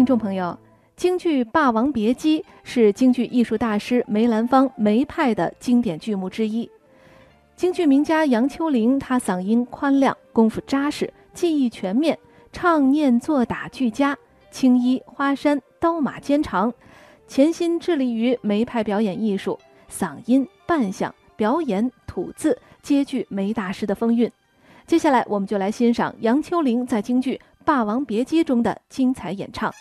听众朋友，京剧《霸王别姬》是京剧艺术大师梅兰芳梅派的经典剧目之一。京剧名家杨秋玲，她嗓音宽亮，功夫扎实，技艺全面，唱念做打俱佳，青衣花衫，刀马兼长，潜心致力于梅派表演艺术，嗓音、扮相、表演、吐字皆具梅大师的风韵。接下来，我们就来欣赏杨秋玲在京剧。《霸王别姬》中的精彩演唱。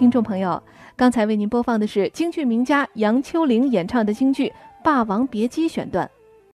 听众朋友，刚才为您播放的是京剧名家杨秋玲演唱的京剧《霸王别姬》选段。